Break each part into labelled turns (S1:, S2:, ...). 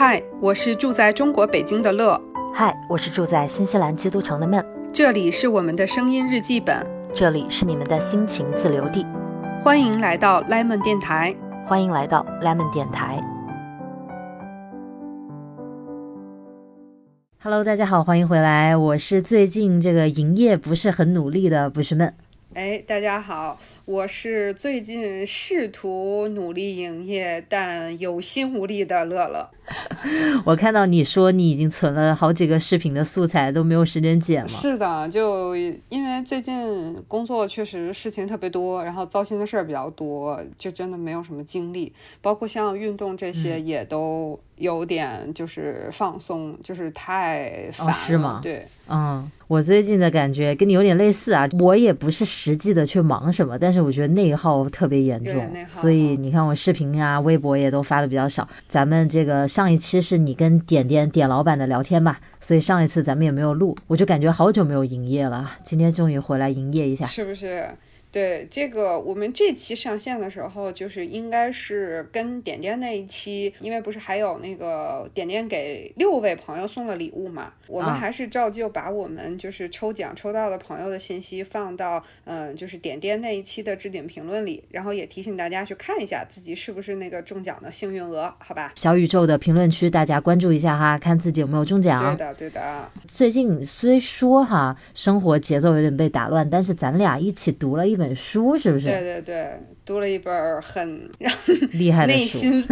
S1: 嗨，我是住在中国北京的乐。
S2: 嗨，我是住在新西兰基督城的闷。
S1: 这里是我们的声音日记本，
S2: 这里是你们的心情自留地。
S1: 欢迎来到 Lemon 电台，
S2: 欢迎来到 Lemon 电台。Hello，大家好，欢迎回来。我是最近这个营业不是很努力的，不是闷。
S1: 哎，大家好，我是最近试图努力营业但有心无力的乐乐。
S2: 我看到你说你已经存了好几个视频的素材，都没有时间剪了。
S1: 是的，就因为最近工作确实事情特别多，然后糟心的事儿比较多，就真的没有什么精力，包括像运动这些也都。有点就是放松，就是太烦了。
S2: 是吗？
S1: 对，
S2: 嗯，我最近的感觉跟你有点类似啊。我也不是实际的去忙什么，但是我觉得内耗特别严重，所以你看我视频啊、微博也都发的比较少。咱们这个上一期是你跟点点点老板的聊天吧，所以上一次咱们也没有录，我就感觉好久没有营业了。今天终于回来营业一下，
S1: 是不是？对这个，我们这期上线的时候，就是应该是跟点点那一期，因为不是还有那个点点给六位朋友送了礼物嘛，我们还是照旧把我们就是抽奖抽到的朋友的信息放到嗯，就是点点那一期的置顶评论里，然后也提醒大家去看一下自己是不是那个中奖的幸运鹅，好吧？
S2: 小宇宙的评论区大家关注一下哈，看自己有没有中奖。
S1: 对的，对的。
S2: 最近虽说哈，生活节奏有点被打乱，但是咱俩一起读了一。本书是不是？
S1: 对对对，读了一本很
S2: 厉害的
S1: 内心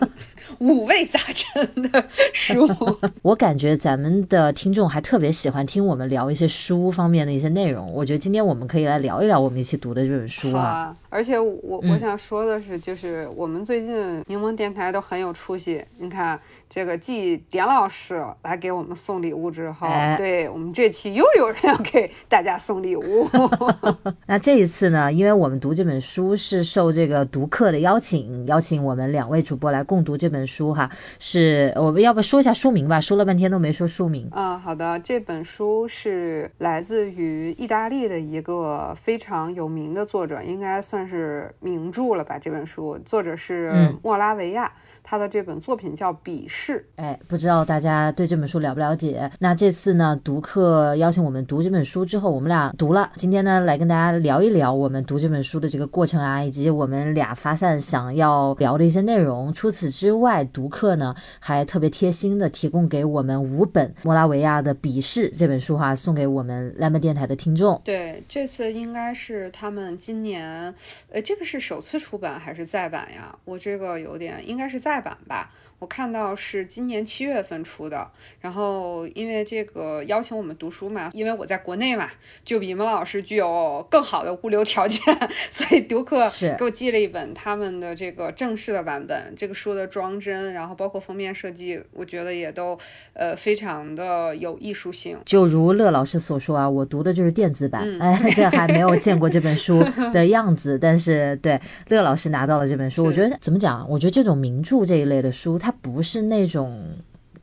S1: 五味杂陈的书。
S2: 我感觉咱们的听众还特别喜欢听我们聊一些书方面的一些内容。我觉得今天我们可以来聊一聊我们一起读的这本书
S1: 啊。而且我我想说的是，就是我们最近柠檬电台都很有出息。你看，这个继点老师来给我们送礼物之后，对我们这期又有人要给大家送礼物。
S2: 那这一次呢，因为我们读这本书是受这个读客的邀请，邀请我们两位主播来共读这本书哈。是我们要不说一下书名吧？说了半天都没说书名。
S1: 嗯，好的。这本书是来自于意大利的一个非常有名的作者，应该算。是名著了吧？这本书作者是莫拉维亚，他的这本作品叫《鄙视》。
S2: 哎，不知道大家对这本书了不了解？那这次呢，读客邀请我们读这本书之后，我们俩读了。今天呢，来跟大家聊一聊我们读这本书的这个过程啊，以及我们俩发散想要聊的一些内容。除此之外，读客呢还特别贴心的提供给我们五本莫拉维亚的《笔试》这本书哈，送给我们 Lemon 电台的听众。
S1: 对，这次应该是他们今年。呃，这个是首次出版还是再版呀？我这个有点，应该是再版吧。我看到是今年七月份出的，然后因为这个邀请我们读书嘛，因为我在国内嘛，就比孟老师具有更好的物流条件，所以读客给我寄了一本他们的这个正式的版本。这个书的装帧，然后包括封面设计，我觉得也都呃非常的有艺术性。
S2: 就如乐老师所说啊，我读的就是电子版，哎，这还没有见过这本书 的样子，但是对乐老师拿到了这本书，我觉得怎么讲？我觉得这种名著这一类的书，它不是那种。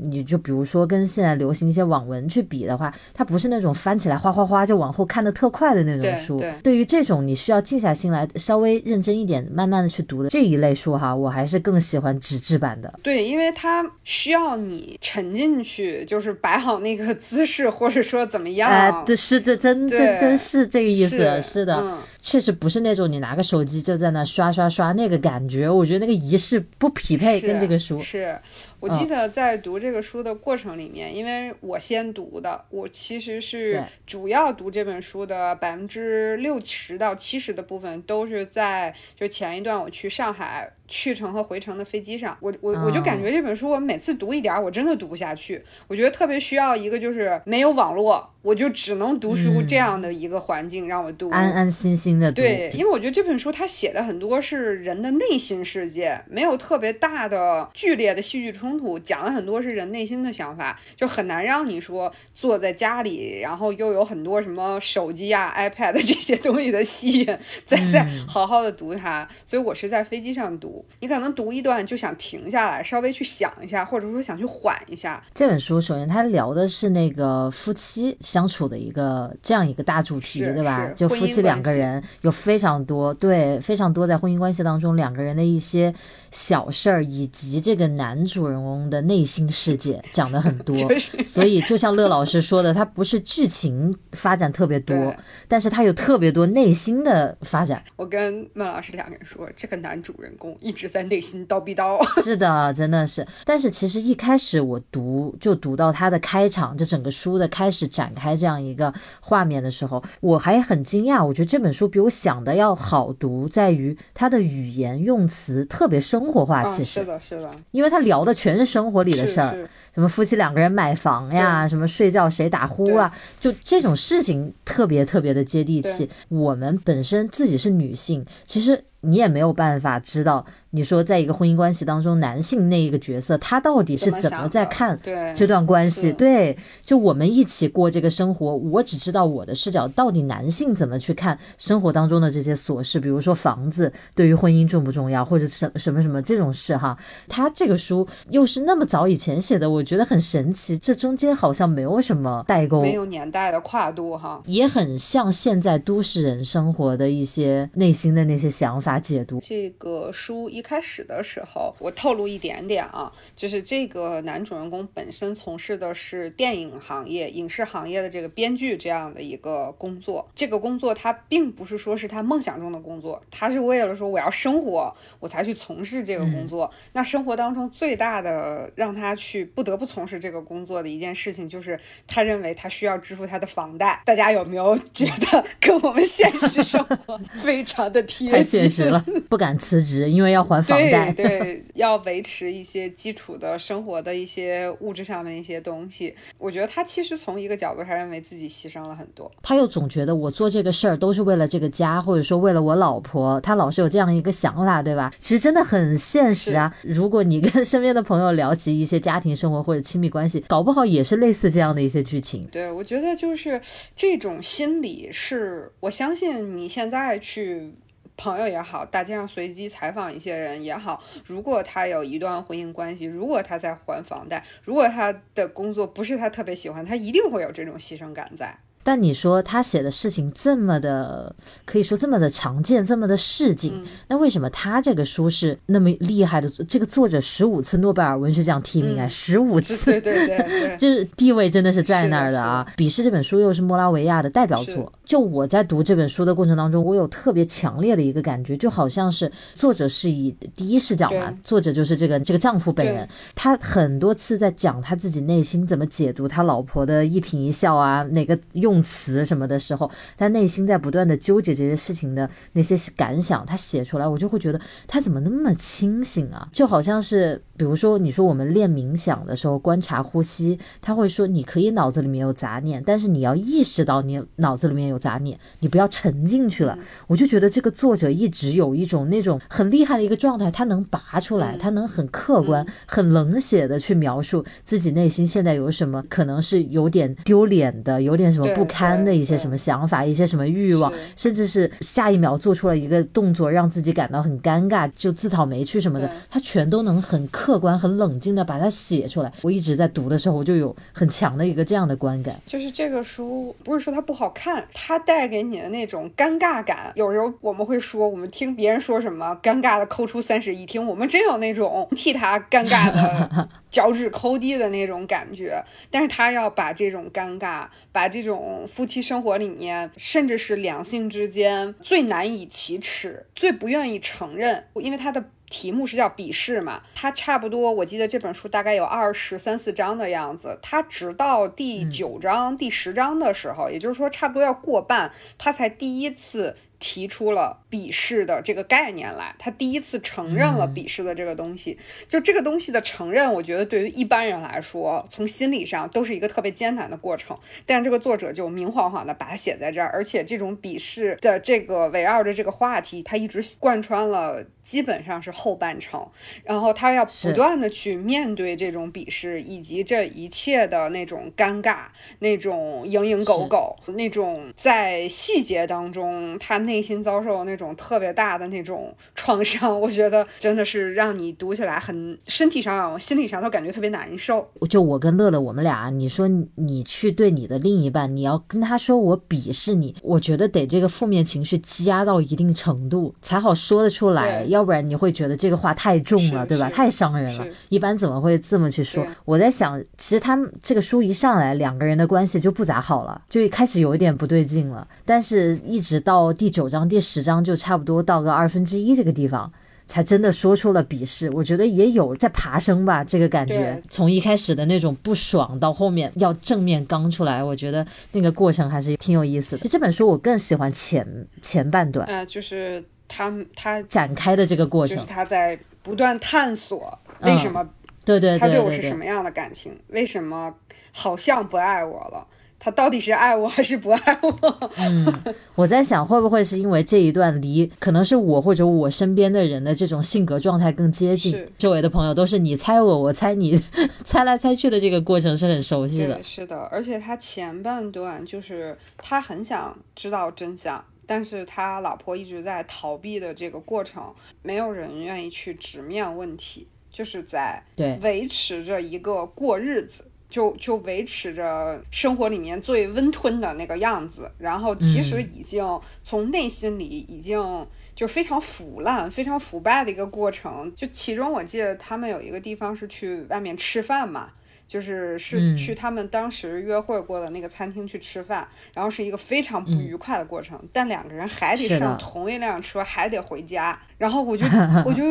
S2: 你就比如说跟现在流行一些网文去比的话，它不是那种翻起来哗哗哗就往后看的特快的那种书。对于这种你需要静下心来稍微认真一点，慢慢的去读的这一类书哈，我还是更喜欢纸质版的。
S1: 对，因为它需要你沉进去，就是摆好那个姿势，或者说怎么样。
S2: 哎，对，是这真真真是这个意思，
S1: 是
S2: 的，确实不是那种你拿个手机就在那刷刷刷那个感觉，我觉得那个仪式不匹配跟这个书。
S1: 是。我记得在读这个书的过程里面，因为我先读的，我其实是主要读这本书的百分之六十到七十的部分都是在就前一段我去上海。去程和回程的飞机上，我我我就感觉这本书，我每次读一点，我真的读不下去。我觉得特别需要一个就是没有网络，我就只能读书这样的一个环境让我读，
S2: 安安心心的
S1: 读。对，因为我觉得这本书它写的很多是人的内心世界，没有特别大的剧烈的戏剧冲突，讲了很多是人内心的想法，就很难让你说坐在家里，然后又有很多什么手机啊、iPad 这些东西的吸引，再再好好的读它。所以我是在飞机上读。读，你可能读一段就想停下来，稍微去想一下，或者说想去缓一下。
S2: 这本书首先它聊的是那个夫妻相处的一个这样一个大主题，对吧？就夫妻两个人有非常多对非常多在婚姻关系当中两个人的一些小事儿，以及这个男主人公的内心世界讲的很 多。所以就像乐老师说的，它不是剧情发展特别多，但是它有特别多内心的发展。
S1: 我跟孟老师两个人说，这个男主人公一直在内心叨逼叨。
S2: 是的，真的是。但是其实一开始我读就读到他的开场，就整个书的开始展开这样一个画面的时候，我还很惊讶。我觉得这本书比我想的要好读，在于它的语言用词特别生活化。其实
S1: 是的，是的，
S2: 因为他聊的全是生活里的事儿，什么夫妻两个人买房呀，什么睡觉谁打呼啊，就这种事情特别特别的接地气。我们本身自己是女性，其实。你也没有办法知道，你说在一个婚姻关系当中，男性那一个角色，他到底是怎么在看这段关系？对，就我们一起过这个生活，我只知道我的视角，到底男性怎么去看生活当中的这些琐事，比如说房子对于婚姻重不重要，或者什什么什么这种事哈。他这个书又是那么早以前写的，我觉得很神奇，这中间好像没有什么代沟，
S1: 没有年代的跨度哈，
S2: 也很像现在都市人生活的一些内心的那些想法。法解读
S1: 这个书一开始的时候，我透露一点点啊，就是这个男主人公本身从事的是电影行业、影视行业的这个编剧这样的一个工作。这个工作他并不是说是他梦想中的工作，他是为了说我要生活我才去从事这个工作。那生活当中最大的让他去不得不从事这个工作的一件事情，就是他认为他需要支付他的房贷。大家有没有 觉得跟我们现实生活非常的贴
S2: 太现实？了，不敢辞职，因为要还房贷。
S1: 对，要维持一些基础的生活的一些物质上面一些东西。我觉得他其实从一个角度上认为自己牺牲了很多。
S2: 他又总觉得我做这个事儿都是为了这个家，或者说为了我老婆。他老是有这样一个想法，对吧？其实真的很现实啊。如果你跟身边的朋友聊起一些家庭生活或者亲密关系，搞不好也是类似这样的一些剧情。
S1: 对，我觉得就是这种心理，是我相信你现在去。朋友也好，大街上随机采访一些人也好，如果他有一段婚姻关系，如果他在还房贷，如果他的工作不是他特别喜欢，他一定会有这种牺牲感在。
S2: 但你说他写的事情这么的，可以说这么的常见，这么的市井，那为什么他这个书是那么厉害的？这个作者十五次诺贝尔文学奖提名啊，十五次，
S1: 对 对对，
S2: 就是地位真的是在那儿的啊。《鄙视》这本书又是莫拉维亚的代表作。就我在读这本书的过程当中，我有特别强烈的一个感觉，就好像是作者是以第一视角嘛，作者就是这个这个丈夫本人，他很多次在讲他自己内心怎么解读他老婆的一颦一笑啊，哪个用。词什么的时候，他内心在不断的纠结这些事情的那些感想，他写出来，我就会觉得他怎么那么清醒啊？就好像是，比如说你说我们练冥想的时候观察呼吸，他会说你可以脑子里面有杂念，但是你要意识到你脑子里面有杂念，你不要沉进去了。我就觉得这个作者一直有一种那种很厉害的一个状态，他能拔出来，他能很客观、很冷血的去描述自己内心现在有什么，可能是有点丢脸的，有点什么不。堪的一些什么想法，一些什么欲望，甚至是下一秒做出了一个动作，让自己感到很尴尬，就自讨没趣什么的，他全都能很客观、很冷静的把它写出来。我一直在读的时候，我就有很强的一个这样的观感，
S1: 就是这个书不是说它不好看，它带给你的那种尴尬感。有时候我们会说，我们听别人说什么尴尬的抠出三室一厅，我们真有那种替他尴尬的 脚趾抠地的那种感觉。但是他要把这种尴尬，把这种。夫妻生活里面，甚至是两性之间最难以启齿、最不愿意承认，因为他的题目是叫笔试嘛。它差不多，我记得这本书大概有二十三四章的样子。它直到第九章、第十章的时候，也就是说差不多要过半，他才第一次。提出了鄙视的这个概念来，他第一次承认了鄙视的这个东西。就这个东西的承认，我觉得对于一般人来说，从心理上都是一个特别艰难的过程。但这个作者就明晃晃的把它写在这儿，而且这种鄙视的这个围绕着这个话题，他一直贯穿了，基本上是后半程。然后他要不断的去面对这种鄙视，以及这一切的那种尴尬、那种蝇营狗苟、那种在细节当中他。内心遭受那种特别大的那种创伤，我觉得真的是让你读起来很身体上、心理上都感觉特别难受。
S2: 就我跟乐乐，我们俩，你说你去对你的另一半，你要跟他说我鄙视你，我觉得得这个负面情绪积压到一定程度才好说得出来，要不然你会觉得这个话太重了，对吧？太伤人了。一般怎么会这么去说？我在想，其实他们这个书一上来，两个人的关系就不咋好了，就一开始有一点不对劲了，但是一直到第九章、第十章，就差不多到个二分之一这个地方。才真的说出了鄙视，我觉得也有在爬升吧，这个感觉从一开始的那种不爽到后面要正面刚出来，我觉得那个过程还是挺有意思的。这本书我更喜欢前前半段，
S1: 呃，就是他他
S2: 展开的这个过程，
S1: 他在不断探索为什么
S2: 对对
S1: 他对我是什么样的感情，为什么好像不爱我了。他到底是爱我还是不爱我？
S2: 嗯，我在想会不会是因为这一段离可能是我或者我身边的人的这种性格状态更接近，周围的朋友都是你猜我，我猜你，猜来猜去的这个过程是很熟悉的。
S1: 是的，而且他前半段就是他很想知道真相，但是他老婆一直在逃避的这个过程，没有人愿意去直面问题，就是在维持着一个过日子。就就维持着生活里面最温吞的那个样子，然后其实已经从内心里已经就非常腐烂、非常腐败的一个过程。就其中我记得他们有一个地方是去外面吃饭嘛，就是是去他们当时约会过的那个餐厅去吃饭，然后是一个非常不愉快的过程，但两个人还得上同一辆车，还得回家，然后我就 我就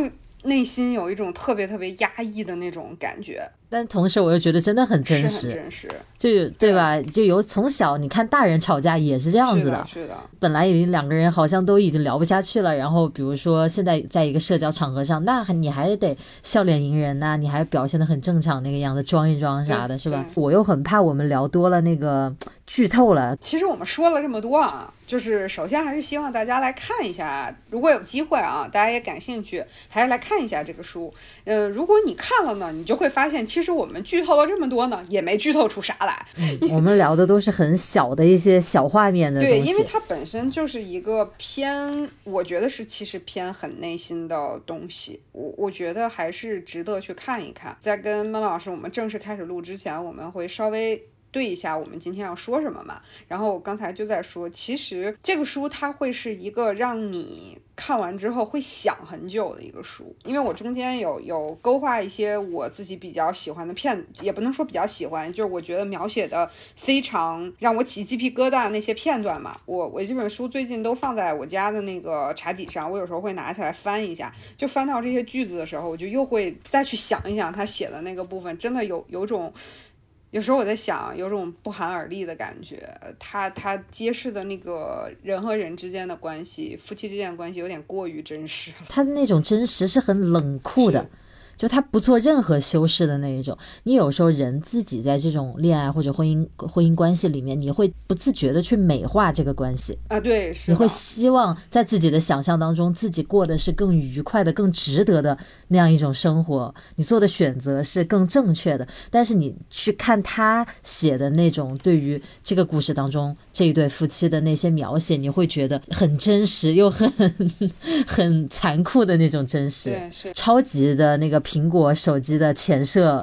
S1: 内心有一种特别特别压抑的那种感觉。
S2: 但同时，我又觉得真的很真
S1: 实，真实，
S2: 就对吧？就有从小你看大人吵架也是这样子
S1: 的，是的。
S2: 本来已经两个人好像都已经聊不下去了，然后比如说现在在一个社交场合上，那你还得笑脸迎人呐，你还表现的很正常那个样子，装一装啥的，是吧？我又很怕我们聊多了那个剧透了。
S1: 其实我们说了这么多啊，就是首先还是希望大家来看一下，如果有机会啊，大家也感兴趣，还是来看一下这个书。嗯，如果你看了呢，你就会发现。其实我们剧透了这么多呢，也没剧透出啥来。
S2: 我们聊的都是很小的一些小画面的
S1: 对，因为它本身就是一个偏，我觉得是其实偏很内心的东西。我我觉得还是值得去看一看。在跟孟老师我们正式开始录之前，我们会稍微。对一下我们今天要说什么嘛？然后我刚才就在说，其实这个书它会是一个让你看完之后会想很久的一个书，因为我中间有有勾画一些我自己比较喜欢的片，也不能说比较喜欢，就是我觉得描写的非常让我起鸡皮疙瘩那些片段嘛。我我这本书最近都放在我家的那个茶几上，我有时候会拿起来翻一下，就翻到这些句子的时候，我就又会再去想一想他写的那个部分，真的有有种。有时候我在想，有种不寒而栗的感觉。他他揭示的那个人和人之间的关系，夫妻之间的关系有点过于真实了。
S2: 他的那种真实是很冷酷的。就他不做任何修饰的那一种，你有时候人自己在这种恋爱或者婚姻婚姻关系里面，你会不自觉的去美化这个关系
S1: 啊，对，
S2: 你会希望在自己的想象当中，自己过的是更愉快的、更值得的那样一种生活，你做的选择是更正确的。但是你去看他写的那种对于这个故事当中这一对夫妻的那些描写，你会觉得很真实又很 很残酷的那种真实，
S1: 对，是
S2: 超级的那个。苹果手机的前摄、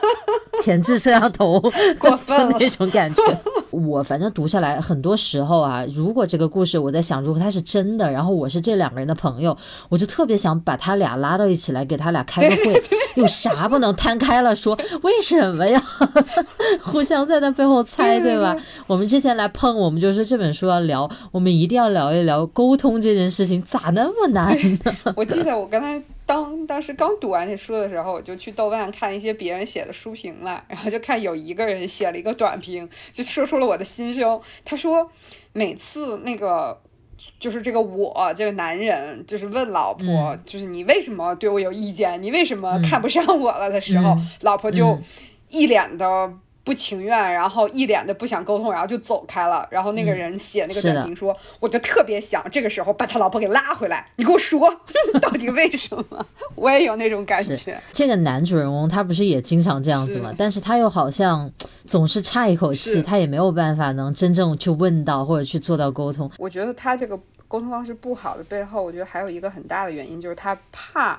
S2: 前置摄像头，
S1: 过分
S2: 那种感觉。我反正读下来，很多时候啊，如果这个故事我在想，如果它是真的，然后我是这两个人的朋友，我就特别想把他俩拉到一起来，给他俩开个会，有啥不能摊开了说？为什么呀 互相在那背后猜，对吧？我们之前来碰，我们就说这本书要聊，我们一定要聊一聊沟通这件事情，咋那么难呢？
S1: 我记得我刚才。当当时刚读完这书的时候，我就去豆瓣看一些别人写的书评了，然后就看有一个人写了一个短评，就说出了我的心声。他说，每次那个就是这个我这个男人就是问老婆，就是你为什么对我有意见，你为什么看不上我了的时候，老婆就一脸的。不情愿，然后一脸的不想沟通，然后就走开了。然后那个人写那个短评说，我就特别想这个时候把他老婆给拉回来。你给我说，到底为什么？我也有那种感觉。
S2: 这个男主人公他不是也经常这样子吗？但是他又好像总是差一口气，他也没有办法能真正去问到或者去做到沟通。
S1: 我觉得他这个沟通方式不好的背后，我觉得还有一个很大的原因，就是他怕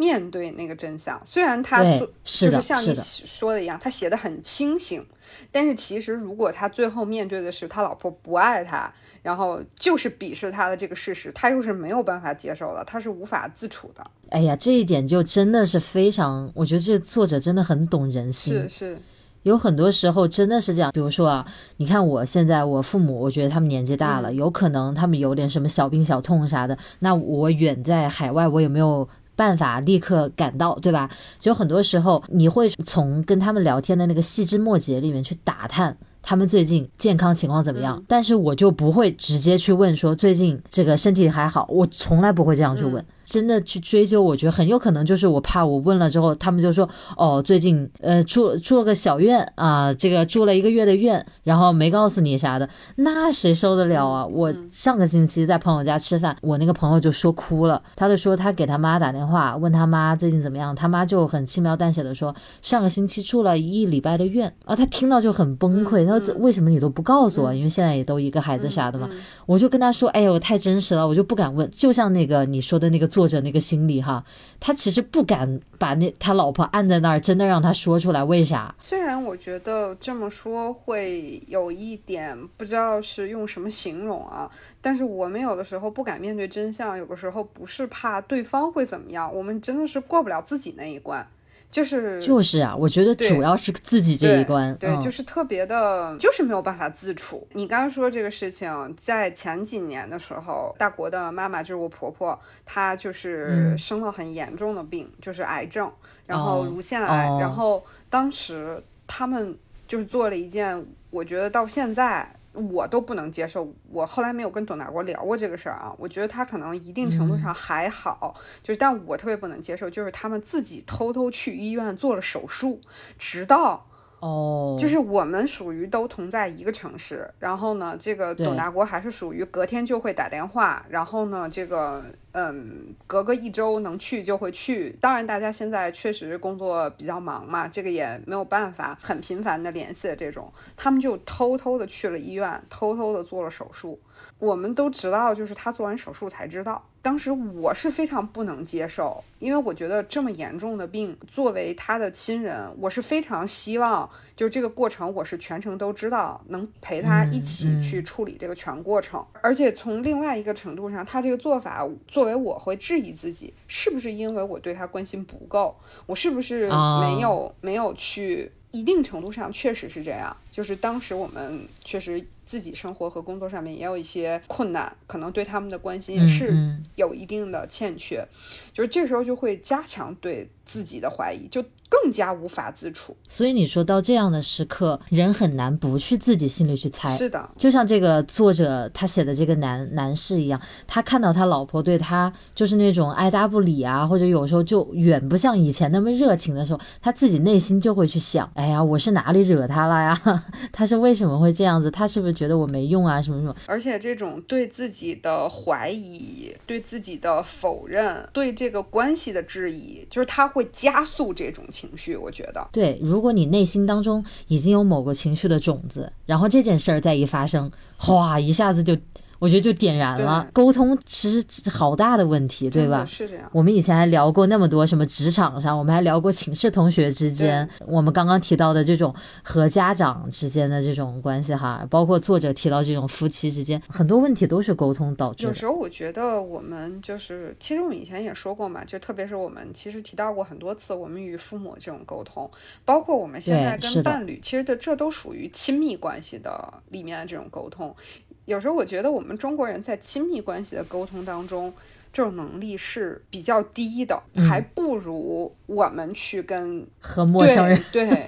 S1: 面对那个真相。虽然他就是像你说的一样，他写的很清醒，但是其实如果他最后面对的是他老婆不爱他，然后就是鄙视他的这个事实，他又是没有办法接受的，他是无法自处的。
S2: 哎呀，这一点就真的是非常，我觉得这作者真的很懂人心。
S1: 是是。
S2: 有很多时候真的是这样，比如说啊，你看我现在我父母，我觉得他们年纪大了，有可能他们有点什么小病小痛啥的，那我远在海外，我也没有办法立刻赶到，对吧？就很多时候你会从跟他们聊天的那个细枝末节里面去打探他们最近健康情况怎么样，但是我就不会直接去问说最近这个身体还好，我从来不会这样去问。真的去追究，我觉得很有可能就是我怕我问了之后，他们就说哦，最近呃住住了个小院啊，这个住了一个月的院，然后没告诉你啥的，那谁受得了啊？我上个星期在朋友家吃饭，我那个朋友就说哭了，他就说他给他妈打电话问他妈最近怎么样，他妈就很轻描淡写的说上个星期住了一礼拜的院啊，他听到就很崩溃，他说为什么你都不告诉我？因为现在也都一个孩子啥的嘛，我就跟他说，哎呦，太真实了，我就不敢问，就像那个你说的那个作者那个心理哈，他其实不敢把那他老婆按在那儿，真的让他说出来，为啥？
S1: 虽然我觉得这么说会有一点不知道是用什么形容啊，但是我们有的时候不敢面对真相，有的时候不是怕对方会怎么样，我们真的是过不了自己那一关。就是
S2: 就是啊，我觉得主要是自己这一关，
S1: 对，就是特别的，就是没有办法自处。你刚刚说这个事情，在前几年的时候，大国的妈妈就是我婆婆，她就是生了很严重的病，就是癌症，然后乳腺癌，然后当时他们就是做了一件，我觉得到现在。我都不能接受，我后来没有跟董大国聊过这个事儿啊。我觉得他可能一定程度上还好，就是但我特别不能接受，就是他们自己偷偷去医院做了手术，直到。
S2: 哦，
S1: 就是我们属于都同在一个城市，然后呢，这个董大国还是属于隔天就会打电话，然后呢，这个嗯，隔个一周能去就会去。当然，大家现在确实工作比较忙嘛，这个也没有办法很频繁的联系这种，他们就偷偷的去了医院，偷偷的做了手术。我们都知道，就是他做完手术才知道。当时我是非常不能接受，因为我觉得这么严重的病，作为他的亲人，我是非常希望，就这个过程我是全程都知道，能陪他一起去处理这个全过程。而且从另外一个程度上，他这个做法，作为我会质疑自己，是不是因为我对他关心不够，我是不是没有没有去。一定程度上确实是这样，就是当时我们确实自己生活和工作上面也有一些困难，可能对他们的关心也是有一定的欠缺，就是这时候就会加强对自己的怀疑，就更加无法自处。
S2: 所以你说到这样的时刻，人很难不去自己心里去猜。
S1: 是的，
S2: 就像这个作者他写的这个男男士一样，他看到他老婆对他就是那种爱答不理啊，或者有时候就远不像以前那么热情的时候，他自己内心就会去想。哎呀，我是哪里惹他了呀？他是为什么会这样子？他是不是觉得我没用啊？什么什么？
S1: 而且这种对自己的怀疑、对自己的否认、对这个关系的质疑，就是他会会加速这种情绪。我觉得，
S2: 对，如果你内心当中已经有某个情绪的种子，然后这件事儿再一发生，哗，一下子就。我觉得就点燃了沟通，其实好大的问题，对吧？
S1: 是这样。
S2: 我们以前还聊过那么多什么职场上，我们还聊过寝室同学之间，我们刚刚提到的这种和家长之间的这种关系哈，包括作者提到这种夫妻之间很多问题都是沟通导致。
S1: 有时候我觉得我们就是，其实我们以前也说过嘛，就特别是我们其实提到过很多次，我们与父母这种沟通，包括我们现在跟伴侣，其实的这都属于亲密关系的里面的这种沟通。有时候我觉得我们中国人在亲密关系的沟通当中，这种能力是比较低的，还不如我们去跟
S2: 和陌生人
S1: 对，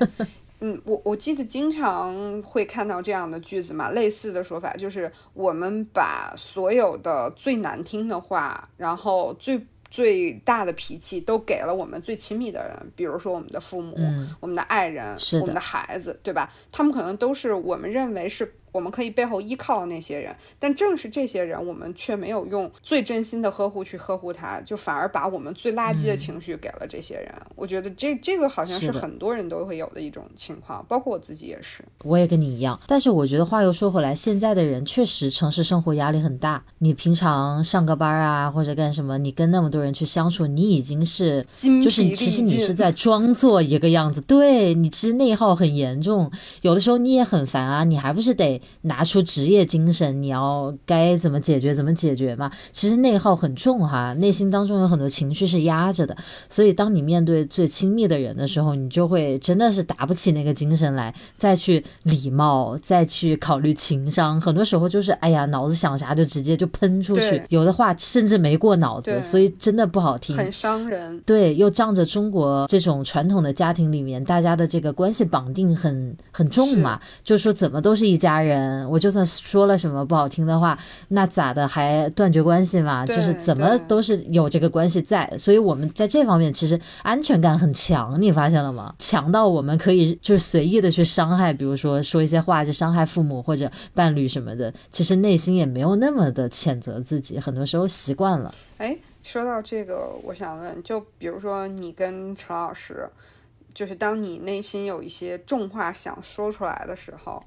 S1: 嗯，我我记得经常会看到这样的句子嘛，类似的说法就是我们把所有的最难听的话，然后最最大的脾气都给了我们最亲密的人，比如说我们的父母、我们的爱人、我们的孩子，对吧？他们可能都是我们认为是。我们可以背后依靠那些人，但正是这些人，我们却没有用最真心的呵护去呵护他，就反而把我们最垃圾的情绪给了这些人。我觉得这这个好像是很多人都会有的一种情况，包括我自己也是。
S2: 我也跟你一样，但是我觉得话又说回来，现在的人确实城市生活压力很大。你平常上个班啊，或者干什么，你跟那么多人去相处，你已经是就是其实你是在装作一个样子，对你其实内耗很严重，有的时候你也很烦啊，你还不是得拿出职业精神，你要该怎么解决怎么解决嘛。其实内耗很重哈，内心当中有很多情绪是压着的，所以当你面对最亲密的人的时候，你就会真的是打不起那个精神来，再去礼貌，再去考虑情商，很多时候就是哎呀，脑子想啥就直接就喷出去，有的话甚至没过脑子，所以真的不好听，
S1: 很伤人。
S2: 对，又仗着中国这种传统的家庭里面，大家的这个关系绑定很很重嘛，就说怎么都是一家人，我就算说了什么不好听的话，那咋的还断绝关系嘛？就是怎么都是有这个关系在，所以我们在这方面其实安全感很强，你发现了吗？强到我们可以就是随意的去伤害，比如说说一些话就伤害父母或者伴侣什么的，其实内心也没有那么的谴责自己，很多时候习惯了。
S1: 哎，说到这个，我想问，就比如说你跟陈老师。就是当你内心有一些重话想说出来的时候，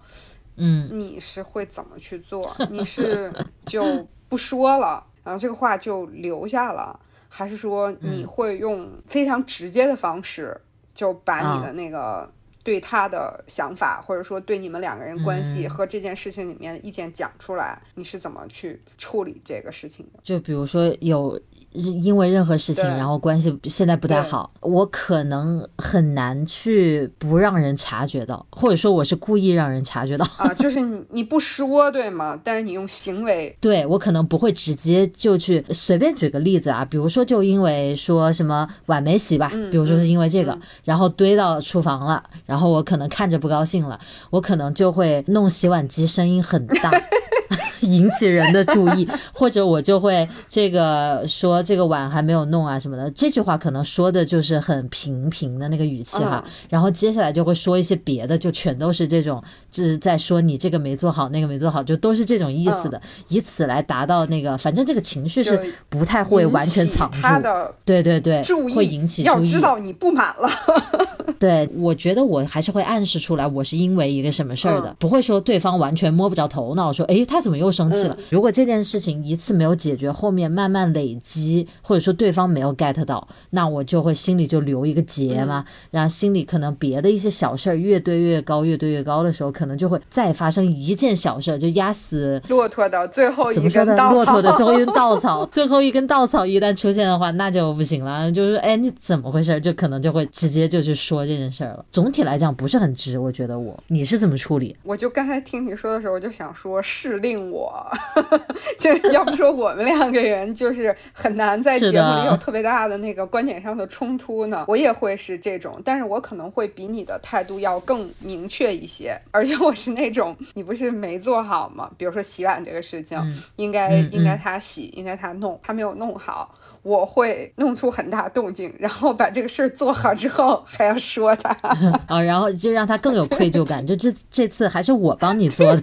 S2: 嗯，
S1: 你是会怎么去做？你是就不说了，然后这个话就留下了，还是说你会用非常直接的方式就把你的那个对他的想法，或者说对你们两个人关系和这件事情里面的意见讲出来？你是怎么去处理这个事情的？
S2: 就比如说有。因为任何事情，然后关系现在不太好，我可能很难去不让人察觉到，或者说我是故意让人察觉到
S1: 啊，就是你你不说对吗？但是你用行为，
S2: 对我可能不会直接就去随便举个例子啊，比如说就因为说什么碗没洗吧，比如说是因为这个，然后堆到厨房了，然后我可能看着不高兴了，我可能就会弄洗碗机声音很大。引起人的注意，或者我就会这个说这个碗还没有弄啊什么的，这句话可能说的就是很平平的那个语气哈，然后接下来就会说一些别的，就全都是这种，就是在说你这个没做好，那个没做好，就都是这种意思的，以此来达到那个，反正这个情绪是不太会完全藏住的，对对对，会引起注意，
S1: 要知道你不满了。
S2: 对，我觉得我还是会暗示出来，我是因为一个什么事儿的，不会说对方完全摸不着头脑，说，哎，他怎么又生气了？如果这件事情一次没有解决，后面慢慢累积，或者说对方没有 get 到，那我就会心里就留一个结嘛，然后心里可能别的一些小事儿越堆越高，越堆越高的时候，可能就会再发生一件小事儿，就压死
S1: 骆驼的最后一根
S2: 稻草。骆驼的最后一根稻草，最后一根稻草一旦出现的话，那就不行了，就是哎，你怎么回事？就可能就会直接就去说。这件事儿了，总体来讲不是很直，我觉得我你是怎么处理？
S1: 我就刚才听你说的时候，我就想说是令我，就要不说我们两个人就是很难在节目里有特别大的那个观点上的冲突呢。我也会是这种，但是我可能会比你的态度要更明确一些，而且我是那种你不是没做好吗？比如说洗碗这个事情，应该应该他洗，应该他弄，他没有弄好。我会弄出很大动静，然后把这个事儿做好之后，还要说他
S2: 啊，然后就让他更有愧疚感。就这这次还是我帮你做的，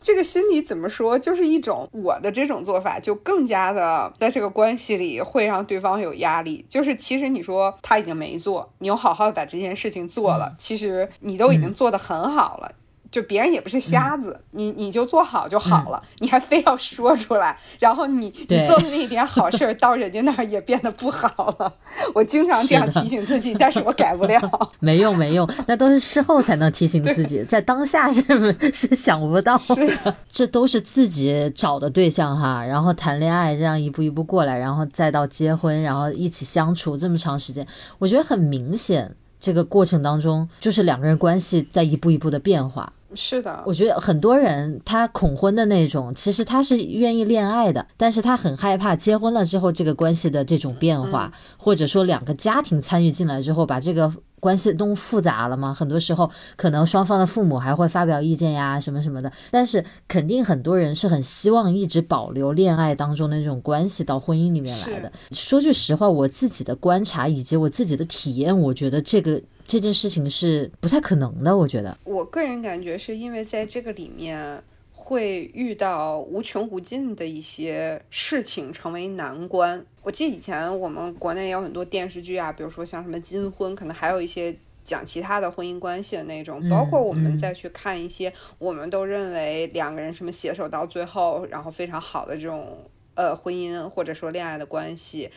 S1: 这个心理怎么说？就是一种我的这种做法，就更加的在这个关系里会让对方有压力。就是其实你说他已经没做，你又好好的把这件事情做了，其实你都已经做得很好了。就别人也不是瞎子，你你就做好就好了，你还非要说出来，然后你你做的那一点好事儿到人家那儿也变得不好了。我经常这样提醒自己，但是我改不了。
S2: 没用没用，那都是事后才能提醒自己，在当下是 是想不到的。这都是自己找的对象哈，然后谈恋爱这样一步一步过来，然后再到结婚，然后一起相处这么长时间，我觉得很明显，这个过程当中就是两个人关系在一步一步的变化。
S1: 是的，
S2: 我觉得很多人他恐婚的那种，其实他是愿意恋爱的，但是他很害怕结婚了之后这个关系的这种变化，或者说两个家庭参与进来之后，把这个关系弄复杂了嘛。很多时候可能双方的父母还会发表意见呀，什么什么的。但是肯定很多人是很希望一直保留恋爱当中的那种关系到婚姻里面来的。说句实话，我自己的观察以及我自己的体验，我觉得这个。这件事情是不太可能的，我觉得。
S1: 我个人感觉是因为在这个里面，会遇到无穷无尽的一些事情，成为难关。我记得以前我们国内有很多电视剧啊，比如说像什么《金婚》，可能还有一些讲其他的婚姻关系的那种。包括我们再去看一些，我们都认为两个人什么携手到最后，然后非常好的这种呃婚姻或者说恋爱的关系。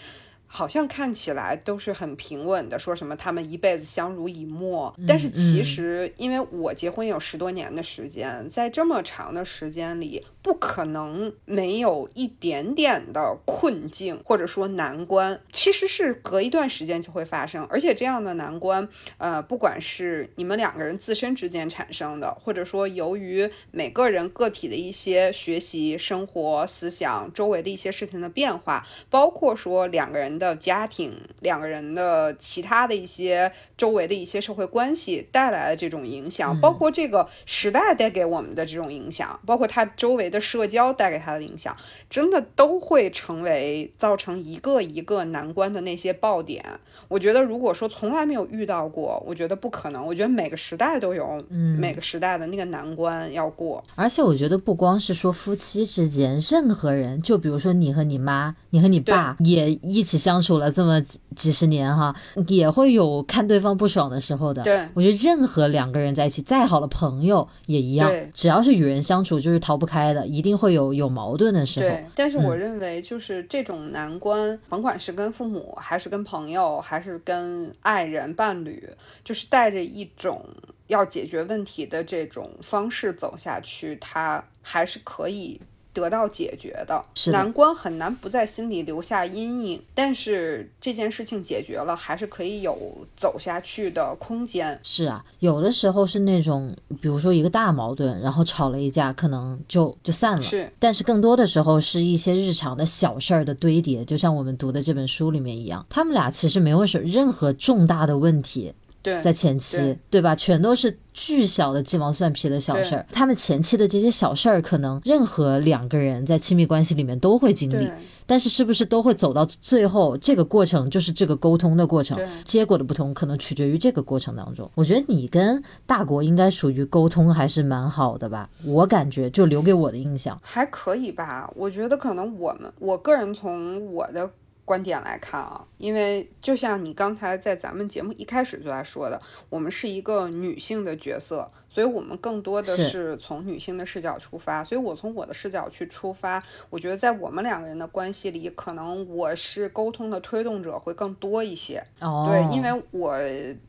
S1: 好像看起来都是很平稳的，说什么他们一辈子相濡以沫，但是其实因为我结婚有十多年的时间，在这么长的时间里。不可能没有一点点的困境或者说难关，其实是隔一段时间就会发生，而且这样的难关，呃，不管是你们两个人自身之间产生的，或者说由于每个人个体的一些学习、生活、思想、周围的一些事情的变化，包括说两个人的家庭、两个人的其他的一些周围的一些社会关系带来的这种影响，包括这个时代带给我们的这种影响，包括他周围的。社交带给他的影响，真的都会成为造成一个一个难关的那些爆点。我觉得，如果说从来没有遇到过，我觉得不可能。我觉得每个时代都有，嗯，每个时代的那个难关要过。
S2: 而且，我觉得不光是说夫妻之间，任何人，就比如说你和你妈，你和你爸也一起相处了这么几几十年哈，也会有看对方不爽的时候的。
S1: 对，
S2: 我觉得任何两个人在一起，再好的朋友也一样，只要是与人相处，就是逃不开的。一定会有有矛盾的时候。
S1: 对，但是我认为就是这种难关，甭管是跟父母，还是跟朋友，还是跟爱人、伴侣，就是带着一种要解决问题的这种方式走下去，它还是可以。得到解决的难关很难不在心里留下阴影，但是这件事情解决了，还是可以有走下去的空间。
S2: 是啊，有的时候是那种，比如说一个大矛盾，然后吵了一架，可能就就散了。
S1: 是，
S2: 但是更多的时候是一些日常的小事儿的堆叠，就像我们读的这本书里面一样，他们俩其实没有什任何重大的问题。在前期，对吧？全都是巨小的鸡毛蒜皮的小事儿。他们前期的这些小事儿，可能任何两个人在亲密关系里面都会经历，但是是不是都会走到最后？这个过程就是这个沟通的过程，结果的不同可能取决于这个过程当中。我觉得你跟大国应该属于沟通还是蛮好的吧？我感觉就留给我的印象
S1: 还可以吧。我觉得可能我们，我个人从我的。观点来看啊，因为就像你刚才在咱们节目一开始就在说的，我们是一个女性的角色。所以，我们更多的是从女性的视角出发。所以我从我的视角去出发，我觉得在我们两个人的关系里，可能我是沟通的推动者会更多一些。
S2: 哦，
S1: 对，因为我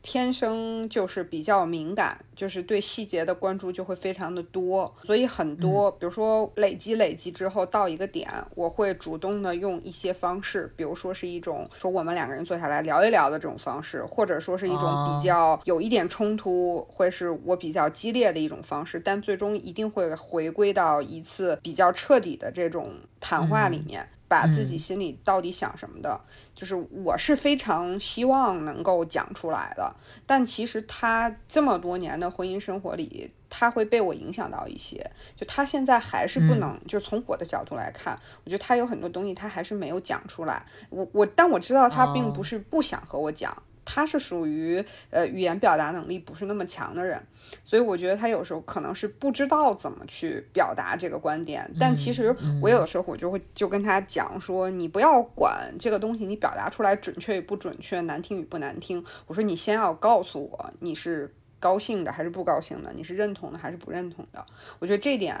S1: 天生就是比较敏感，就是对细节的关注就会非常的多。所以很多，比如说累积累积之后到一个点，我会主动的用一些方式，比如说是一种说我们两个人坐下来聊一聊的这种方式，或者说是一种比较有一点冲突，会是我比较。激烈的一种方式，但最终一定会回归到一次比较彻底的这种谈话里面，把自己心里到底想什么的，就是我是非常希望能够讲出来的。但其实他这么多年的婚姻生活里，他会被我影响到一些，就他现在还是不能，就从我的角度来看，我觉得他有很多东西他还是没有讲出来。我我，但我知道他并不是不想和我讲。他是属于呃语言表达能力不是那么强的人，所以我觉得他有时候可能是不知道怎么去表达这个观点。但其实我有的时候我就会就跟他讲说，你不要管这个东西你表达出来准确与不准确，难听与不难听。我说你先要告诉我你是高兴的还是不高兴的，你是认同的还是不认同的。我觉得这点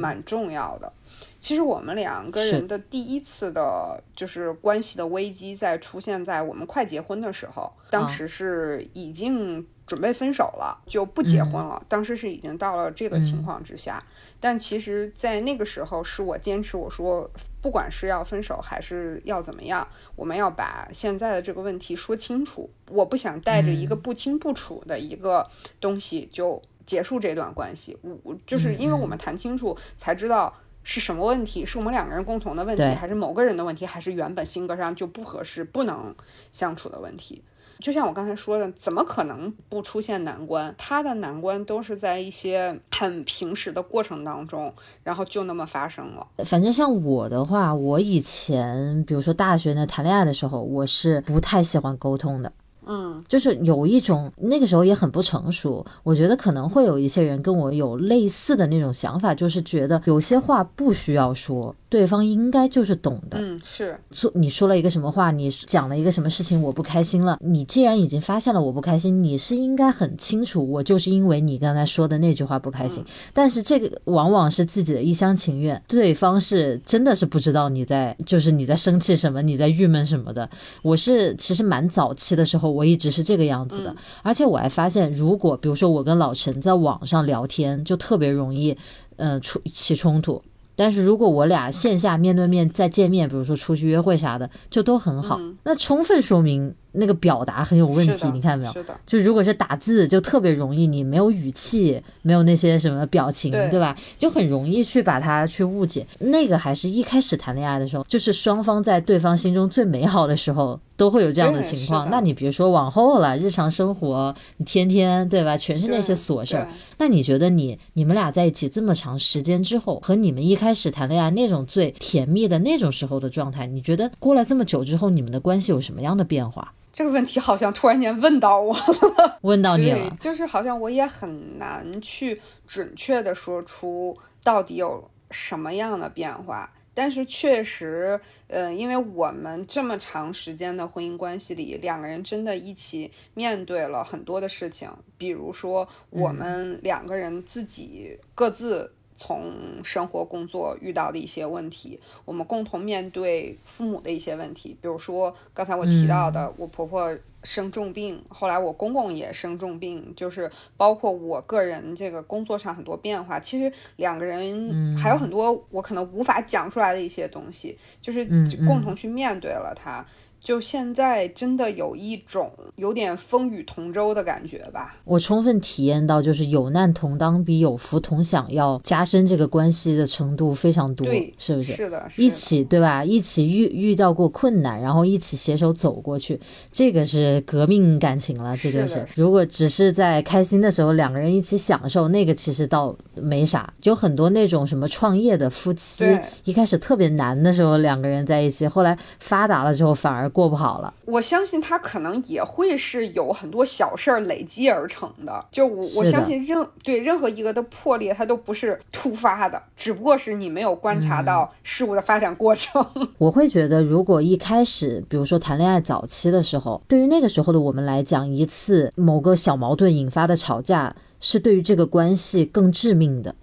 S1: 蛮重要的。其实我们两个人的第一次的，就是关系的危机，在出现在我们快结婚的时候。当时是已经准备分手了，就不结婚了。当时是已经到了这个情况之下。但其实，在那个时候，是我坚持我说，不管是要分手还是要怎么样，我们要把现在的这个问题说清楚。我不想带着一个不清不楚的一个东西就结束这段关系。我就是因为我们谈清楚，才知道。是什么问题？是我们两个人共同的问题，还是某个人的问题，还是原本性格上就不合适、不能相处的问题？就像我刚才说的，怎么可能不出现难关？他的难关都是在一些很平时的过程当中，然后就那么发生了。
S2: 反正像我的话，我以前比如说大学呢谈恋爱的时候，我是不太喜欢沟通的。
S1: 嗯，
S2: 就是有一种那个时候也很不成熟，我觉得可能会有一些人跟我有类似的那种想法，就是觉得有些话不需要说，对方应该就是懂的。
S1: 嗯，是
S2: 说你说了一个什么话，你讲了一个什么事情，我不开心了。你既然已经发现了我不开心，你是应该很清楚，我就是因为你刚才说的那句话不开心。但是这个往往是自己的一厢情愿，对方是真的是不知道你在，就是你在生气什么，你在郁闷什么的。我是其实蛮早期的时候，我一直是这个样子的，而且我还发现，如果比如说我跟老陈在网上聊天，就特别容易，嗯，出起冲突。但是如果我俩线下面对面再见面，比如说出去约会啥的，就都很好。那充分说明那个表达很有问题，你看到没有？
S1: 是的。
S2: 就如果是打字，就特别容易，你没有语气，没有那些什么表情，对吧？就很容易去把它去误解。那个还是一开始谈恋爱的时候，就是双方在对方心中最美好的时候。都会有这样的情况，那你别说往后了，日常生活你天天对吧，全是那些琐事儿。那你觉得你你们俩在一起这么长时间之后，和你们一开始谈恋爱那种最甜蜜的那种时候的状态，你觉得过了这么久之后，你们的关系有什么样的变化？
S1: 这个问题好像突然间问到我了，
S2: 问到你了，
S1: 就是好像我也很难去准确的说出到底有什么样的变化。但是确实，呃，因为我们这么长时间的婚姻关系里，两个人真的一起面对了很多的事情，比如说我们两个人自己各自。从生活、工作遇到的一些问题，我们共同面对父母的一些问题，比如说刚才我提到的，我婆婆生重病，后来我公公也生重病，就是包括我个人这个工作上很多变化。其实两个人还有很多我可能无法讲出来的一些东西，就是共同去面对了它。就现在真的有一种有点风雨同舟的感觉吧。
S2: 我充分体验到，就是有难同当比有福同享要加深这个关系的程度非常多，是不是？
S1: 是的，
S2: 一起对吧？一起遇遇到过困难，然后一起携手走过去，这个是革命感情了。这就是，如果只是在开心的时候两个人一起享受，那个其实倒没啥。就很多那种什么创业的夫妻，一开始特别难的时候两个人在一起，后来发达了之后反而。过不好了，
S1: 我相信他可能也会是有很多小事儿累积而成的。就我我相信任对任何一个的破裂，它都不是突发的，只不过是你没有观察到事物的发展过程。
S2: 我会觉得，如果一开始，比如说谈恋爱早期的时候，对于那个时候的我们来讲，一次某个小矛盾引发的吵架，是对于这个关系更致命的，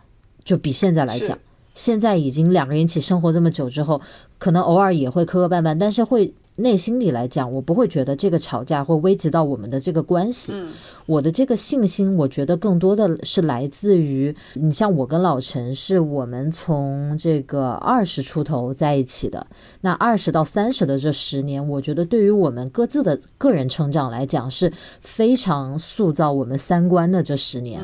S2: 就比现在来讲。现在已经两个人一起生活这么久之后，可能偶尔也会磕磕绊绊，但是会。内心里来讲，我不会觉得这个吵架会危及到我们的这个关系。我的这个信心，我觉得更多的是来自于你像我跟老陈，是我们从这个二十出头在一起的。那二十到三十的这十年，我觉得对于我们各自的个人成长来讲，是非常塑造我们三观的这十年。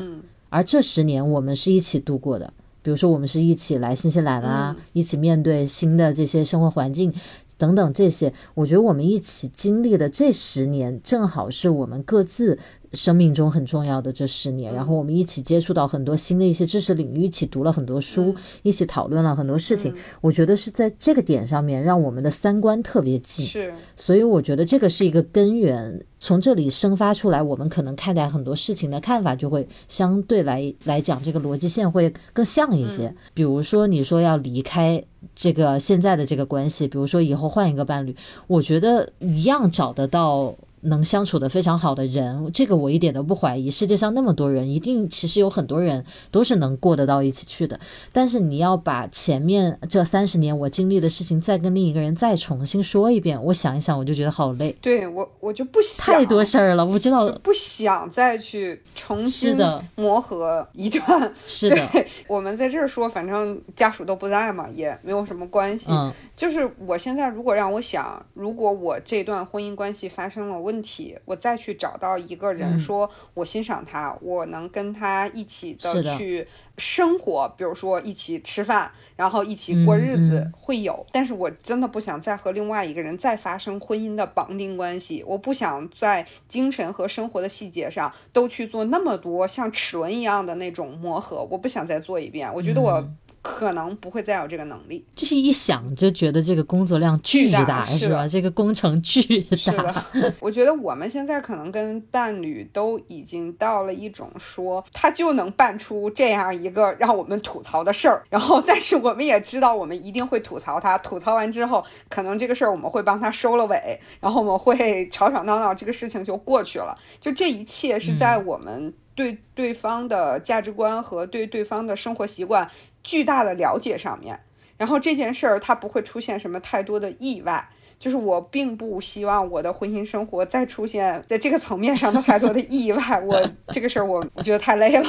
S2: 而这十年，我们是一起度过的。比如说，我们是一起来新西兰啊，一起面对新的这些生活环境。等等这些，我觉得我们一起经历的这十年，正好是我们各自。生命中很重要的这十年，然后我们一起接触到很多新的一些知识领域，一起读了很多书，一起讨论了很多事情。我觉得是在这个点上面，让我们的三观特别近。
S1: 是，
S2: 所以我觉得这个是一个根源，从这里生发出来，我们可能看待很多事情的看法就会相对来来讲，这个逻辑线会更像一些。比如说，你说要离开这个现在的这个关系，比如说以后换一个伴侣，我觉得一样找得到。能相处的非常好的人，这个我一点都不怀疑。世界上那么多人，一定其实有很多人都是能过得到一起去的。但是你要把前面这三十年我经历的事情再跟另一个人再重新说一遍，我想一想我就觉得好累。
S1: 对我，我就不想
S2: 太多事儿了，我知道
S1: 不想再去重新的磨合一段。
S2: 是的，
S1: 我们在这儿说，反正家属都不在嘛，也没有什么关系。
S2: 嗯，
S1: 就是我现在如果让我想，如果我这段婚姻关系发生了问，问题，我再去找到一个人，说我欣赏他，我能跟他一起的去生活，比如说一起吃饭，然后一起过日子，会有。但是我真的不想再和另外一个人再发生婚姻的绑定关系，我不想在精神和生活的细节上都去做那么多像齿轮一样的那种磨合，我不想再做一遍。我觉得我。可能不会再有这个能力。
S2: 就是一想就觉得这个工作量巨
S1: 大，
S2: 是吧？这个工程巨
S1: 大。我觉得我们现在可能跟伴侣都已经到了一种说，他就能办出这样一个让我们吐槽的事儿，然后 但是我们也知道我们一定会吐槽他，吐槽完之后，可能这个事儿我们会帮他收了尾，然后我们会 吵吵闹闹，这个事情就过去了。就这一切是在我们。对对方的价值观和对对方的生活习惯巨大的了解上面，然后这件事儿它不会出现什么太多的意外。就是我并不希望我的婚姻生活再出现在这个层面上的太多的意外。我 这个事儿我我觉得太累了。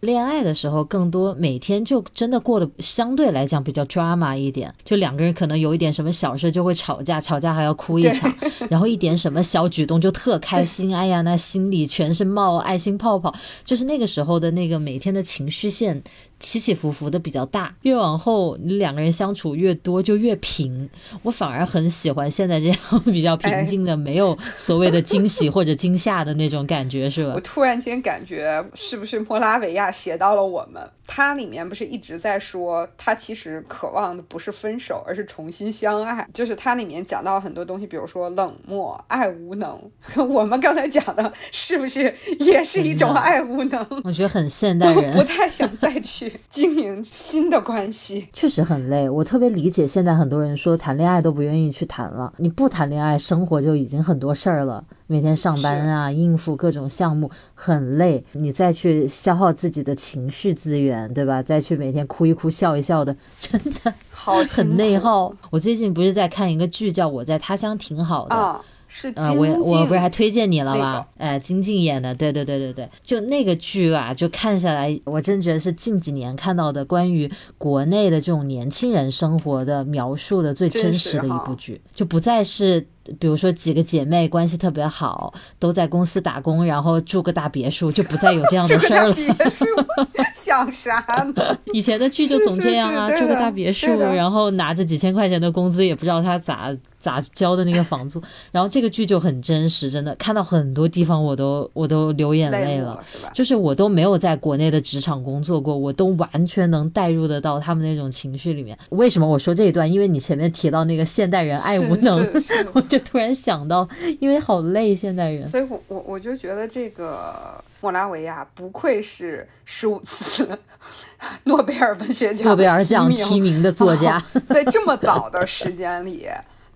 S2: 恋爱的时候更多每天就真的过得相对来讲比较 drama 一点，就两个人可能有一点什么小事就会吵架，吵架还要哭一场，然后一点什么小举动就特开心，哎呀那心里全是冒爱心泡泡，就是那个时候的那个每天的情绪线。起起伏伏的比较大，越往后你两个人相处越多就越平。我反而很喜欢现在这样 比较平静的，没有所谓的惊喜或者惊吓的那种感觉，是吧？
S1: 我突然间感觉是不是莫拉维亚写到了我们？他里面不是一直在说，他其实渴望的不是分手，而是重新相爱。就是他里面讲到很多东西，比如说冷漠、爱无能。我们刚才讲的是不是也是一种爱无能？
S2: 我觉得很现代人，
S1: 不太想再去经营新的关系，
S2: 确实很累。我特别理解现在很多人说谈恋爱都不愿意去谈了。你不谈恋爱，生活就已经很多事儿了。每天上班啊，应付各种项目很累，你再去消耗自己的情绪资源，对吧？再去每天哭一哭笑一笑的，真的
S1: 好
S2: 很内耗。我最近不是在看一个剧，叫《我在他乡挺好的》。
S1: 是
S2: 啊，我我不是还推荐你了吗？哎，金靖演的，对对对对对，就那个剧啊，就看下来，我真觉得是近几年看到的关于国内的这种年轻人生活的描述的最真实的一部剧，就不再是。比如说几个姐妹关系特别好，都在公司打工，然后住个大别墅，就不再有这样的事儿了。
S1: 别墅 想啥呢？
S2: 以前的剧就总这样啊，住个大别墅，然后拿着几千块钱的工资，也不知道他咋咋交的那个房租。然后这个剧就很真实，真的看到很多地方我都我都流眼泪了，就是我都没有在国内的职场工作过，我都完全能带入得到他们那种情绪里面。为什么我说这一段？因为你前面提到那个现代人爱无能，我就。突然想到，因为好累，现代人，
S1: 所以我我我就觉得这个莫拉维亚不愧是十五次诺贝尔文学奖
S2: 诺贝尔奖提名的作家，
S1: 在这么早的时间里。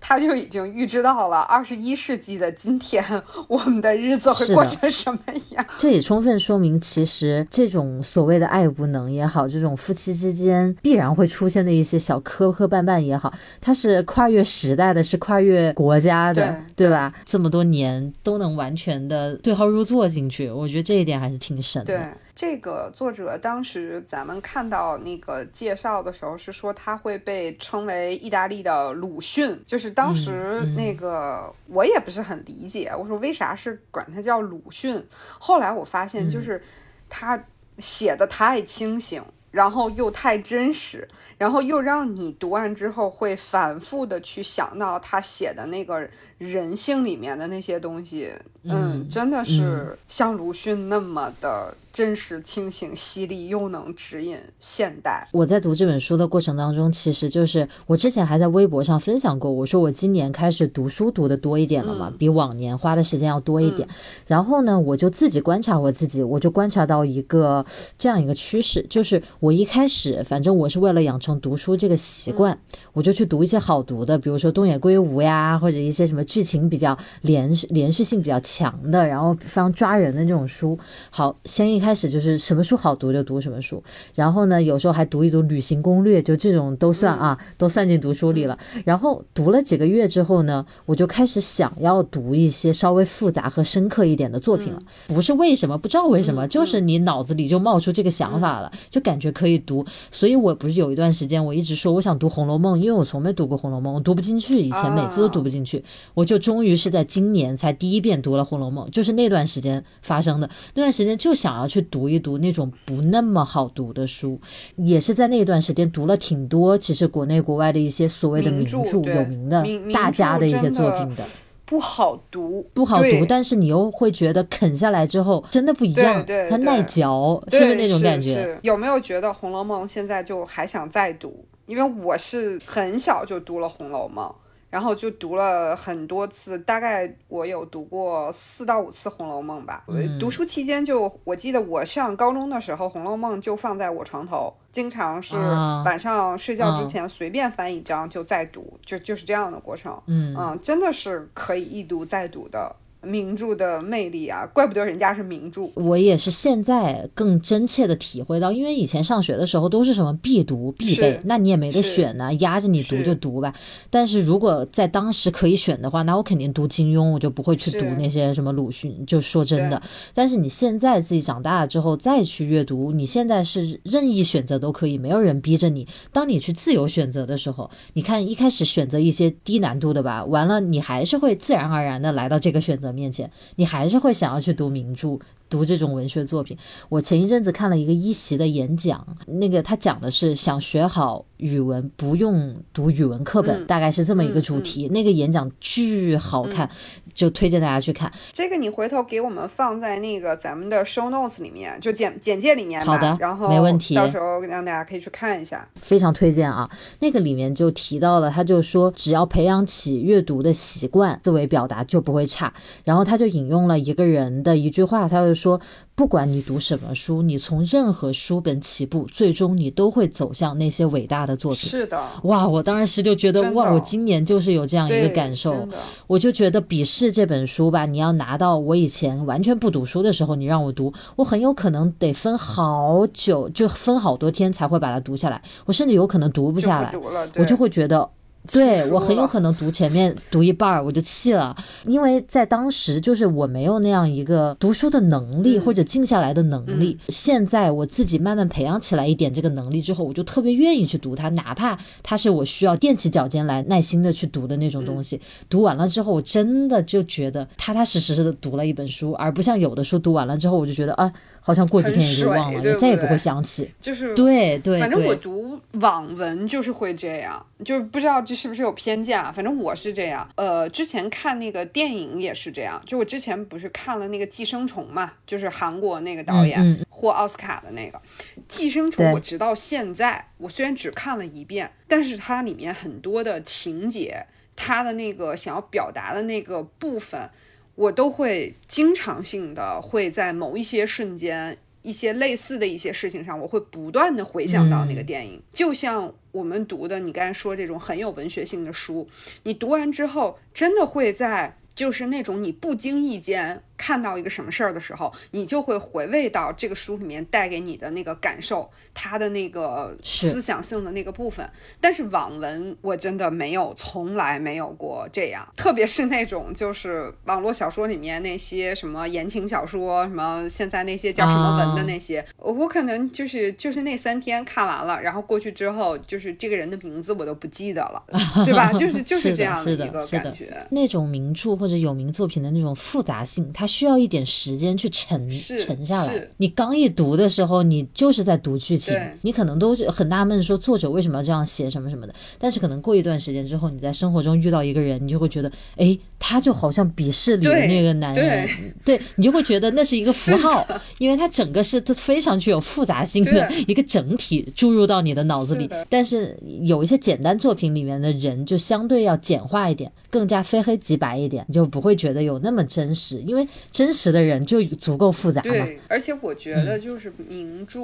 S1: 他就已经预知到了二十一世纪的今天，我们的日子会过成什么样。
S2: 这也充分说明，其实这种所谓的爱无能也好，这种夫妻之间必然会出现的一些小磕磕绊绊也好，它是跨越时代的，是跨越国家的，对吧？这么多年都能完全的对号入座进去，我觉得这一点还是挺神的。
S1: 这个作者当时咱们看到那个介绍的时候，是说他会被称为意大利的鲁迅，就是当时那个我也不是很理解，我说为啥是管他叫鲁迅？后来我发现就是他写的太清醒。然后又太真实，然后又让你读完之后会反复的去想到他写的那个人性里面的那些东西，嗯，真的是像鲁迅那么的。真实、清醒、犀利，又能指引现代。
S2: 我在读这本书的过程当中，其实就是我之前还在微博上分享过，我说我今年开始读书读的多一点了嘛，比往年花的时间要多一点。然后呢，我就自己观察我自己，我就观察到一个这样一个趋势，就是我一开始，反正我是为了养成读书这个习惯，我就去读一些好读的，比如说东野圭吾呀，或者一些什么剧情比较连续、连续性比较强的，然后非常抓人的这种书。好，先一。开始就是什么书好读就读什么书，然后呢，有时候还读一读旅行攻略，就这种都算啊，都算进读书里了。然后读了几个月之后呢，我就开始想要读一些稍微复杂和深刻一点的作品了。不是为什么，不知道为什么，就是你脑子里就冒出这个想法了，就感觉可以读。所以我不是有一段时间我一直说我想读《红楼梦》，因为我从没读过《红楼梦》，我读不进去，以前每次都读不进去。我就终于是在今年才第一遍读了《红楼梦》，就是那段时间发生的。那段时间就想要。去读一读那种不那么好读的书，也是在那段时间读了挺多。其实国内国外的一些所谓的名著、有名的大家的一些作品的。
S1: 不好读，
S2: 不好读，但是你又会觉得啃下来之后真的不一样，它耐嚼，是不是那种感觉？
S1: 有没有觉得《红楼梦》现在就还想再读？因为我是很小就读了《红楼梦》。然后就读了很多次，大概我有读过四到五次《红楼梦》吧。读书期间就，我记得我上高中的时候，《红楼梦》就放在我床头，经常是晚上睡觉之前随便翻一章就再读，就就是这样的过程。嗯嗯，真的是可以一读再读的。名著的魅力啊，怪不得人家是名著。
S2: 我也是现在更真切的体会到，因为以前上学的时候都是什么必读必备，那你也没得选呢，压着你读就读吧。但是如果在当时可以选的话，那我肯定读金庸，我就不会去读那些什么鲁迅。就说真的，但是你现在自己长大了之后再去阅读，你现在是任意选择都可以，没有人逼着你。当你去自由选择的时候，你看一开始选择一些低难度的吧，完了你还是会自然而然的来到这个选择。面前，你还是会想要去读名著。读这种文学作品，我前一阵子看了一个一席的演讲，那个他讲的是想学好语文不用读语文课本，大概是这么一个主题。那个演讲巨好看，就推荐大家去看。
S1: 这个你回头给我们放在那个咱们的 show notes 里面，就简简介里面。
S2: 好的，
S1: 然后
S2: 没问题，
S1: 到时候让大家可以去看一下。
S2: 非常推荐啊！那个里面就提到了，他就说只要培养起阅读的习惯，思维表达就不会差。然后他就引用了一个人的一句话，他就说。不管你读什么书，你从任何书本起步，最终你都会走向那些伟大的作品。
S1: 是的，
S2: 哇！我当时就觉得，哇！我今年就是有这样一个感受，我就觉得《笔试》这本书吧，你要拿到我以前完全不读书的时候，你让我读，我很有可能得分好久，就分好多天才会把它读下来。我甚至有可能读不下来，我就会觉得。对我很有可能读前面读一半儿我就弃了，因为在当时就是我没有那样一个读书的能力或者静下来的能力。现在我自己慢慢培养起来一点这个能力之后，我就特别愿意去读它，哪怕它是我需要踮起脚尖来耐心的去读的那种东西。读完了之后，我真的就觉得踏踏实实的读了一本书，而不像有的书读完了之后，我就觉得啊，好像过几天也就忘了，也再也不会想起。
S1: 就是
S2: 对对，
S1: 反正我读网文就是会这样，就是不知道这。是不是有偏见啊？反正我是这样。呃，之前看那个电影也是这样。就我之前不是看了那个《寄生虫》嘛，就是韩国那个导演获奥斯卡的那个《寄生虫》。我直到现在，我虽然只看了一遍，但是它里面很多的情节，它的那个想要表达的那个部分，我都会经常性的会在某一些瞬间。一些类似的一些事情上，我会不断的回想到那个电影，就像我们读的你刚才说这种很有文学性的书，你读完之后，真的会在就是那种你不经意间。看到一个什么事儿的时候，你就会回味到这个书里面带给你的那个感受，它的那个思想性的那个部分。但是网文我真的没有，从来没有过这样，特别是那种就是网络小说里面那些什么言情小说，什么现在那些叫什么文的那些，我可能就是就是那三天看完了，然后过去之后，就是这个人的名字我都不记得了，对吧？就是就是这样的一个感觉。
S2: 那种名著或者有名作品的那种复杂性，它。需要一点时间去沉沉下来。你刚一读的时候，你就是在读剧情，你可能都很纳闷，说作者为什么要这样写什么什么的。但是可能过一段时间之后，你在生活中遇到一个人，你就会觉得，哎，他就好像鄙视里的那个男人，对你就会觉得那是一个符号，因为它整个是非常具有复杂性的一个整体注入到你的脑子里。但是有一些简单作品里面的人，就相对要简化一点，更加非黑即白一点，你就不会觉得有那么真实，因为。真实的人就足够复杂
S1: 对，而且我觉得就是名著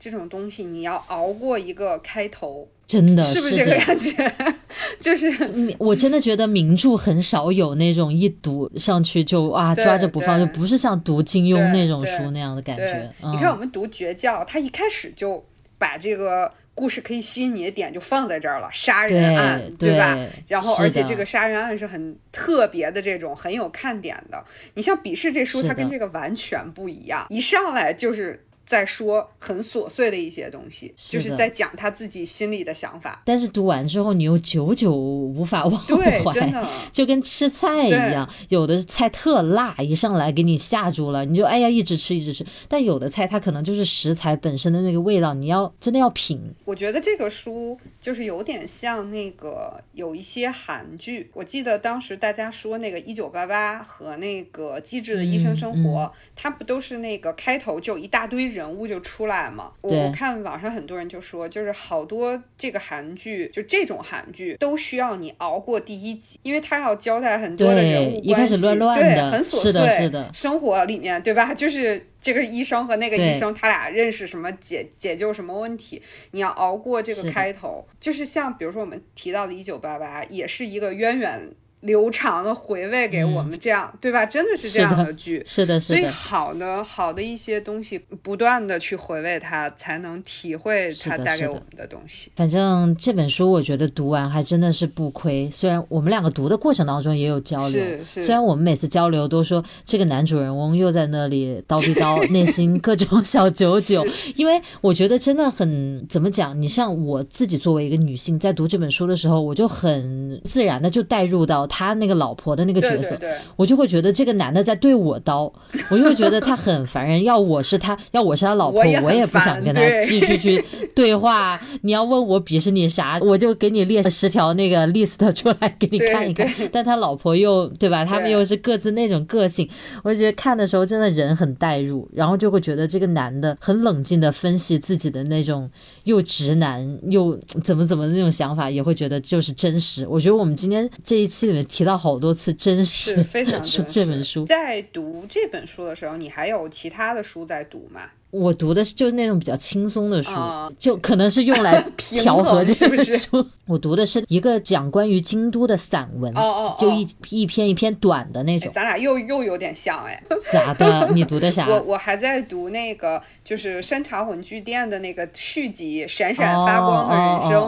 S1: 这种东西，你要熬过一个开头，
S2: 真的
S1: 是不是这个感觉？就是
S2: 我真的觉得名著很少有那种一读上去就啊抓着不放，就不是像读金庸那种书那样的感觉。
S1: 你看我们读绝教，他一开始就把这个。故事可以吸引你的点就放在这儿了，杀人案，对吧？然后，而且这个杀人案是很特别的，这种很有看点的。你像《笔试》这书，它跟这个完全不一样，一上来就是。在说很琐碎的一些东西，
S2: 是
S1: 就是在讲他自己心里的想法。
S2: 但是读完之后，你又久久无法忘
S1: 对，
S2: 怀，
S1: 真的，
S2: 就跟吃菜一样，有的菜特辣，一上来给你吓住了，你就哎呀一直吃一直吃。但有的菜它可能就是食材本身的那个味道，你要真的要品。
S1: 我觉得这个书就是有点像那个有一些韩剧，我记得当时大家说那个《一九八八》和那个《机智的医生生活》
S2: 嗯
S1: 它不都是那个开头就一大堆人物就出来嘛？我看网上很多人就说，就是好多这个韩剧，就这种韩剧都需要你熬过第一集，因为他要交代很多的人物
S2: 一开始
S1: 关系
S2: 乱乱
S1: 对，
S2: 的
S1: 很琐碎，
S2: 是的是的
S1: 生活里面对吧？就是。这个医生和那个医生，他俩认识什么解解救什么问题？你要熬过这个开头，就是像比如说我们提到的《一九八八》，也是一个渊源远流长的回味给我们这样，对吧？真的是这样
S2: 的剧是的。是的，
S1: 所以好的好的一些东西，不断的去回味它，才能体会它带给我们的东西。
S2: 反正这本书我觉得读完还真的是不亏。虽然我们两个读的过程当中也有交流，
S1: 是是
S2: 虽然我们每次交流都说这个男主人翁又在那里叨逼叨，内心各种小九九。因为我觉得真的很怎么讲，你像我自己作为一个女性，在读这本书的时候，我就很自然的就带入到他那个老婆的那个角色，
S1: 对对对，
S2: 我就会觉得这个男的在对我刀，我就会觉得他很烦人。要我是他，要我是他老婆，
S1: 我也
S2: 我也不想跟他继续去对话。你要问我鄙视你啥，我就给你列十条那个 list 出来给你看一看。但他老婆又对吧？他们又是各自那种个性，我就觉得看的时候真的人很代入，然后就会觉得这个男的很冷静的分析自己的那种又直男又怎么怎么的那种想法，也会觉得就是真实。我觉得我们今天这一期里面提到好多次真实
S1: 是非常
S2: 说
S1: 真实
S2: 这本书。
S1: 在读这本书的时候，你还有其他的书在读吗？
S2: 我读的是就是那种比较轻松的书，
S1: 啊
S2: 就可能是用来 调和
S1: 衡
S2: 这
S1: 是不
S2: 书。我读的是一个讲关于京都的散文，
S1: 哦哦哦
S2: 就一一篇一篇短的那
S1: 哎
S2: 种。
S1: 咱俩又又有点像哎。
S2: 咋的？你读的啥？
S1: 我我还在读那个就是山茶文具店的那个续集《闪闪发光的人生》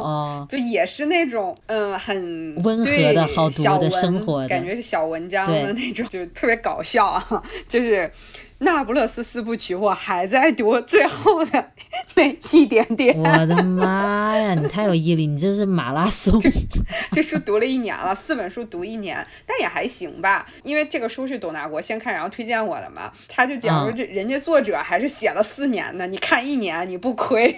S1: 就也是那种嗯很
S2: 温和的好读的生活的
S1: 感觉是小文章的那种，就是特别搞笑啊，就是。那不勒斯四部曲，我还在读最后的那一点点。
S2: 我的妈呀，你太有毅力，你这是马拉松。
S1: 这书读了一年了，四本书读一年，但也还行吧。因为这个书是董大国先看，然后推荐我的嘛，他就讲说
S2: 嗯
S1: 这人家作者还是写了四年呢，你看一年你不亏。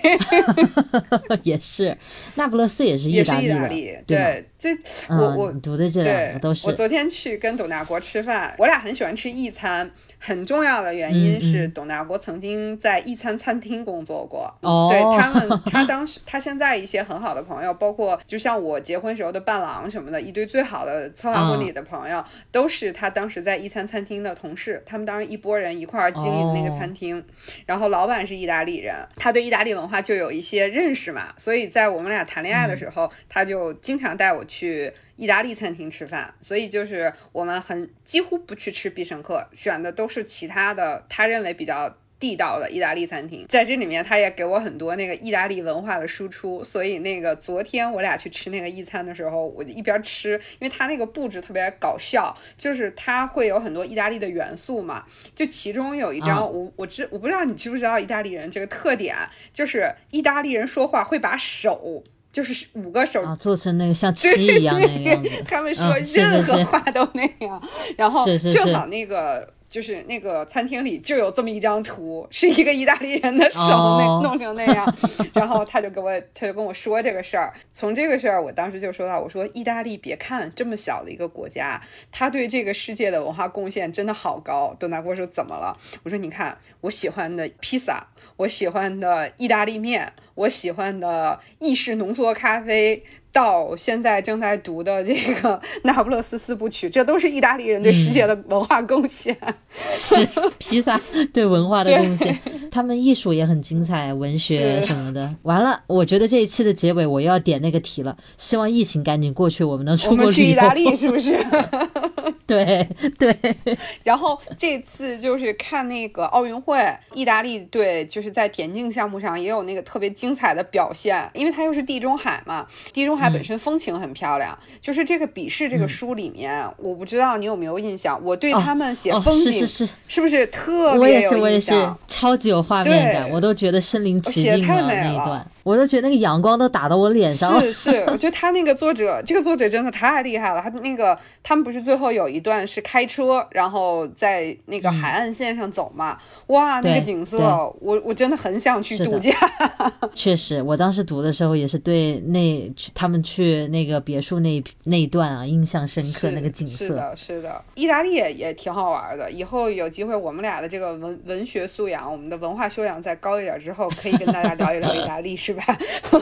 S2: 也是，那不勒斯也是
S1: 意
S2: 意大利的，
S1: 利，
S2: 对吧？
S1: 这
S2: 嗯，
S1: 我我
S2: 读的这两个都是
S1: 我昨天去跟董大国吃饭，我俩很喜欢吃意餐。很重要的原因
S2: 嗯
S1: 是，
S2: 嗯
S1: 董大国曾经在一餐餐厅工作过。
S2: 哦
S1: 对他们，他当时他现在一些很好的朋友，包括就像我结婚时候的伴郎什么的，一堆最好的策划婚礼的朋友，都是他当时在一餐餐厅的同事。他们当时一拨人一块儿经营那个
S2: 哦
S1: 餐厅，然后老板是意大利人，他对意大利文化就有一些认识嘛，所以在我们俩谈恋爱的时候，他就经常带我去意大利餐厅吃饭，所以就是我们很几乎不去吃必胜客，选的都是其他的他认为比较。地道的意大利餐厅，在这里面他也给我很多那个意大利文化的输出，所以那个昨天我俩去吃那个意餐的时候，我就一边吃，因为他那个布置特别搞笑，就是它会有很多意大利的元素嘛，就其中有一张
S2: 啊
S1: 我我知我不知道你知不知道意大利人这个特点，就是意大利人说话会把手就是五个手
S2: 啊，做成那个像七一样那个样子。
S1: 他们说任何话都那样，然后
S2: 是是是
S1: 正好那个就是那个餐厅里就有这么一张图，是一个意大利人的手
S2: 哦
S1: 那弄成那样，然后他就跟我他就跟我说这个事儿。从这个事儿，我当时就说到，我说意大利别看这么小的一个国家，他对这个世界的文化贡献真的好高。董大国说怎么了？我说你看我喜欢的披萨，我喜欢的意大利面，我喜欢的意式浓缩咖啡。到现在正在读的这个《那不勒斯四部曲》，这都是意大利人对世界的文化贡献。
S2: 是披萨 对文化的贡献，他们艺术也很精彩，文学什么的。完了，我觉得这一期的结尾我又要点那个题了，希望疫情赶紧过去，我们能出国旅游。
S1: 们去意大利是不是？
S2: 对 对。
S1: 然后这次就是看那个奥运会，意大利队就是在田径项目上也有那个特别精彩的表现，因为它又是地中海嘛，地中海本身风情很漂亮。就是这个笔试这个书里面，我不知道你有没有印象，我对他们写风景
S2: 是是是，
S1: 是不是特
S2: 别有印象？我也是，我也是，超级有画面感，我都觉得身临其境了那一段。我都觉得那个阳光都打到我脸上了。
S1: 是是，我觉得他那个作者，这个作者真的太厉害了。他那个他们不是最后有一段是开车，然后在那个海岸线上走嘛？哇，那个景色，我我真的很想去度假。
S2: 确实，我当时读的时候也是对那他们去那个别墅那那一段啊印象深刻，那个景色。
S1: 是的，是的，意大利也也挺好玩的。以后有机会，我们俩的这个文文学素养，我们的文化修养再高一点之后，可以跟大家聊一聊意大利，是。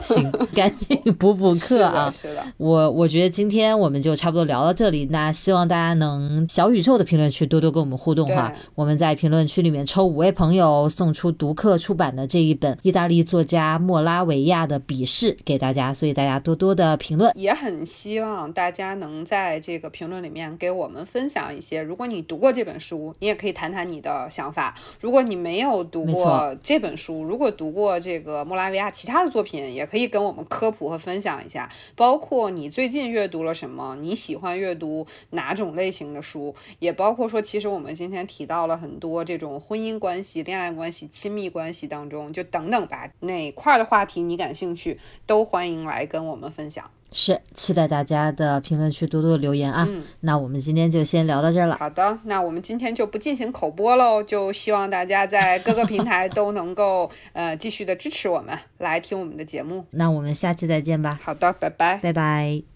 S2: 行，赶紧补补课啊！
S1: 是的，
S2: 我我觉得今天我们就差不多聊到这里。那希望大家能小宇宙的评论区多多跟我们互动哈。我们在评论区里面抽五位朋友送出读客出版的这一本意大利作家莫拉维亚的笔试给大家，所以大家多多的评论。
S1: 也很希望大家能在这个评论里面给我们分享一些，如果你读过这本书，你也可以谈谈你的想法。如果你没有读过这本书，如果读过这个莫拉维亚其他。作品也可以跟我们科普和分享一下，包括你最近阅读了什么，你喜欢阅读哪种类型的书，也包括说，其实我们今天提到了很多这种婚姻关系、恋爱关系、亲密关系当中，就等等吧，哪块儿的话题你感兴趣，都欢迎来跟我们分享。
S2: 是，期待大家的评论区多多留言啊！那我们今天就先聊到这儿了。
S1: 好的，那我们今天就不进行口播喽，就希望大家在各个平台都能够呃继续的支持我们，来听我们的节目。
S2: 那我们下期再见吧。
S1: 好的，拜拜，
S2: 拜拜。